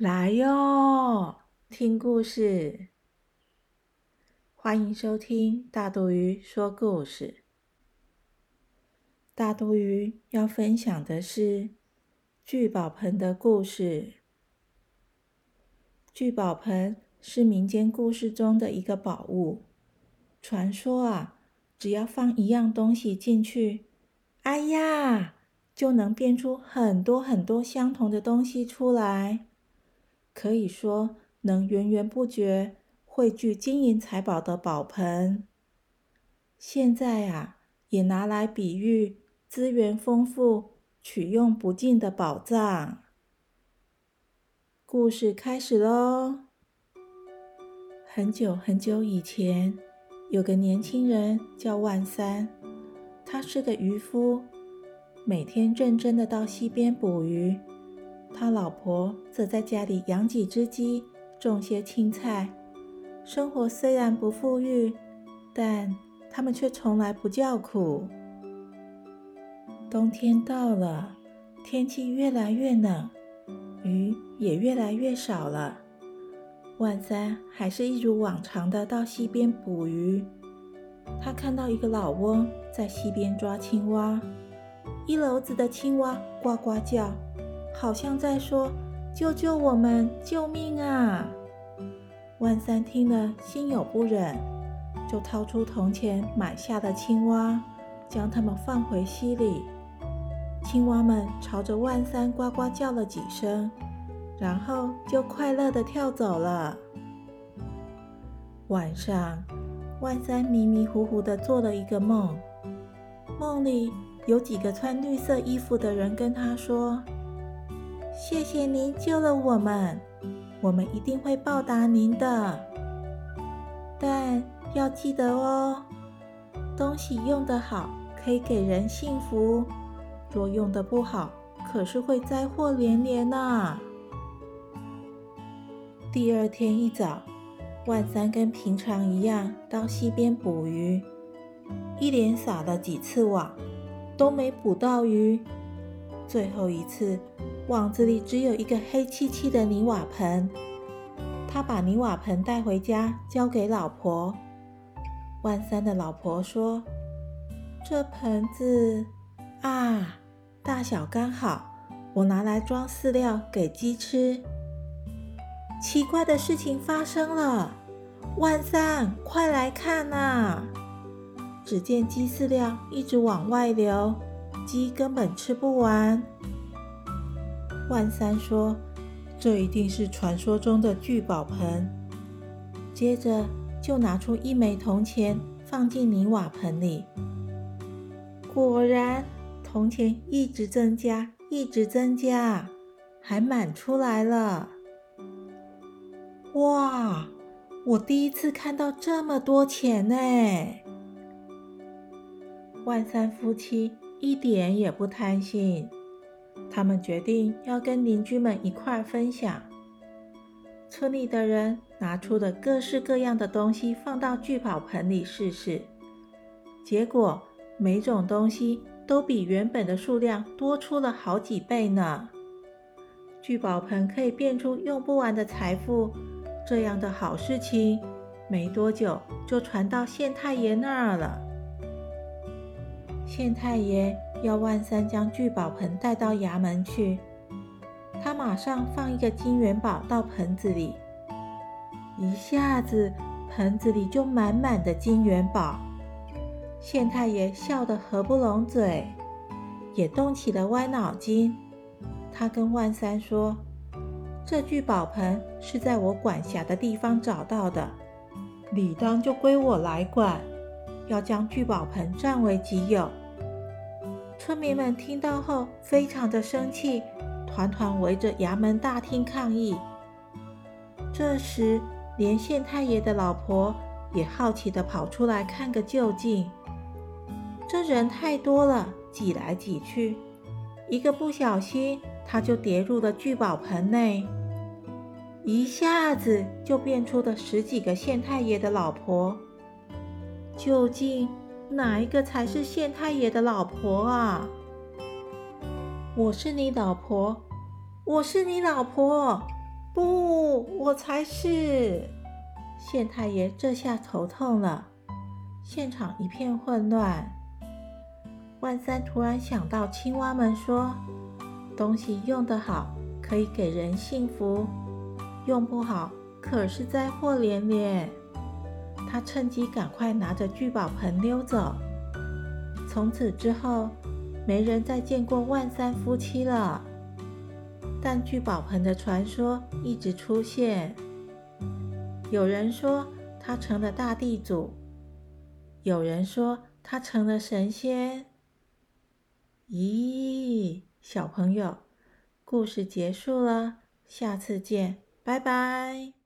来哟，听故事！欢迎收听大肚鱼说故事。大肚鱼要分享的是聚宝盆的故事。聚宝盆是民间故事中的一个宝物。传说啊，只要放一样东西进去，哎呀，就能变出很多很多相同的东西出来。可以说能源源不绝汇聚金银财宝的宝盆，现在啊也拿来比喻资源丰富、取用不尽的宝藏。故事开始喽！很久很久以前，有个年轻人叫万三，他是个渔夫，每天认真的到溪边捕鱼。他老婆则在家里养几只鸡，种些青菜。生活虽然不富裕，但他们却从来不叫苦。冬天到了，天气越来越冷，鱼也越来越少了。万三还是一如往常的到溪边捕鱼。他看到一个老翁在溪边抓青蛙，一篓子的青蛙呱呱叫。好像在说：“救救我们，救命啊！”万三听了，心有不忍，就掏出铜钱买下的青蛙，将它们放回溪里。青蛙们朝着万三呱呱叫了几声，然后就快乐地跳走了。晚上，万三迷迷糊糊地做了一个梦，梦里有几个穿绿色衣服的人跟他说。谢谢您救了我们，我们一定会报答您的。但要记得哦，东西用得好可以给人幸福，若用得不好，可是会灾祸连连呐。第二天一早，万三跟平常一样到溪边捕鱼，一连撒了几次网，都没捕到鱼。最后一次，网子里只有一个黑漆漆的泥瓦盆。他把泥瓦盆带回家，交给老婆。万三的老婆说：“这盆子啊，大小刚好，我拿来装饲料给鸡吃。”奇怪的事情发生了，万三，快来看呐！只见鸡饲料一直往外流。鸡根本吃不完。万三说：“这一定是传说中的聚宝盆。”接着就拿出一枚铜钱放进泥瓦盆里。果然，铜钱一直增加，一直增加，还满出来了。哇！我第一次看到这么多钱呢！万三夫妻。一点也不贪心，他们决定要跟邻居们一块分享。村里的人拿出了各式各样的东西放到聚宝盆里试试，结果每种东西都比原本的数量多出了好几倍呢。聚宝盆可以变出用不完的财富，这样的好事情没多久就传到县太爷那儿了。县太爷要万三将聚宝盆带到衙门去，他马上放一个金元宝到盆子里，一下子盆子里就满满的金元宝。县太爷笑得合不拢嘴，也动起了歪脑筋。他跟万三说：“这聚宝盆是在我管辖的地方找到的，理当就归我来管，要将聚宝盆占为己有。”村民们听到后非常的生气，团团围着衙门大厅抗议。这时，连县太爷的老婆也好奇的跑出来看个究竟。这人太多了，挤来挤去，一个不小心，他就跌入了聚宝盆内，一下子就变出了十几个县太爷的老婆。究竟？哪一个才是县太爷的老婆啊？我是你老婆，我是你老婆，不，我才是！县太爷这下头痛了，现场一片混乱。万三突然想到，青蛙们说，东西用得好可以给人幸福，用不好可是灾祸连连。他趁机赶快拿着聚宝盆溜走。从此之后，没人再见过万三夫妻了。但聚宝盆的传说一直出现。有人说他成了大地主，有人说他成了神仙。咦，小朋友，故事结束了，下次见，拜拜。